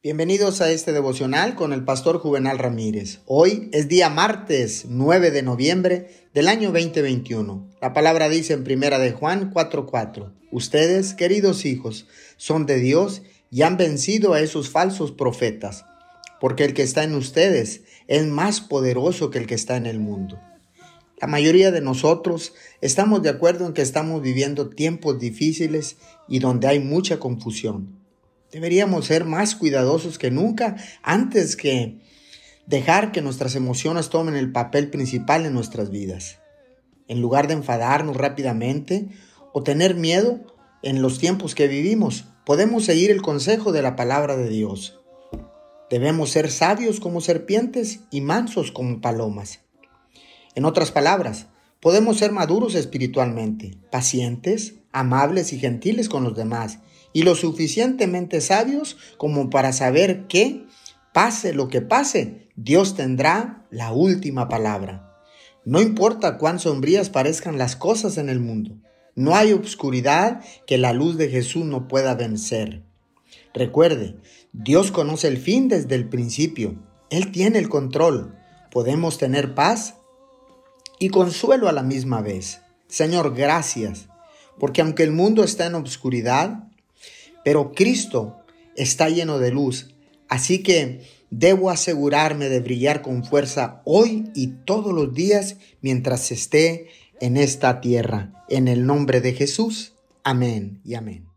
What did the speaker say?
Bienvenidos a este devocional con el pastor Juvenal Ramírez. Hoy es día martes 9 de noviembre del año 2021. La palabra dice en primera de Juan 4:4, Ustedes, queridos hijos, son de Dios y han vencido a esos falsos profetas, porque el que está en ustedes es más poderoso que el que está en el mundo. La mayoría de nosotros estamos de acuerdo en que estamos viviendo tiempos difíciles y donde hay mucha confusión. Deberíamos ser más cuidadosos que nunca antes que dejar que nuestras emociones tomen el papel principal en nuestras vidas. En lugar de enfadarnos rápidamente o tener miedo en los tiempos que vivimos, podemos seguir el consejo de la palabra de Dios. Debemos ser sabios como serpientes y mansos como palomas. En otras palabras, podemos ser maduros espiritualmente, pacientes, amables y gentiles con los demás y lo suficientemente sabios como para saber que, pase lo que pase, Dios tendrá la última palabra. No importa cuán sombrías parezcan las cosas en el mundo, no hay obscuridad que la luz de Jesús no pueda vencer. Recuerde, Dios conoce el fin desde el principio. Él tiene el control. Podemos tener paz y consuelo a la misma vez. Señor, gracias, porque aunque el mundo está en obscuridad, pero Cristo está lleno de luz, así que debo asegurarme de brillar con fuerza hoy y todos los días mientras esté en esta tierra. En el nombre de Jesús. Amén y amén.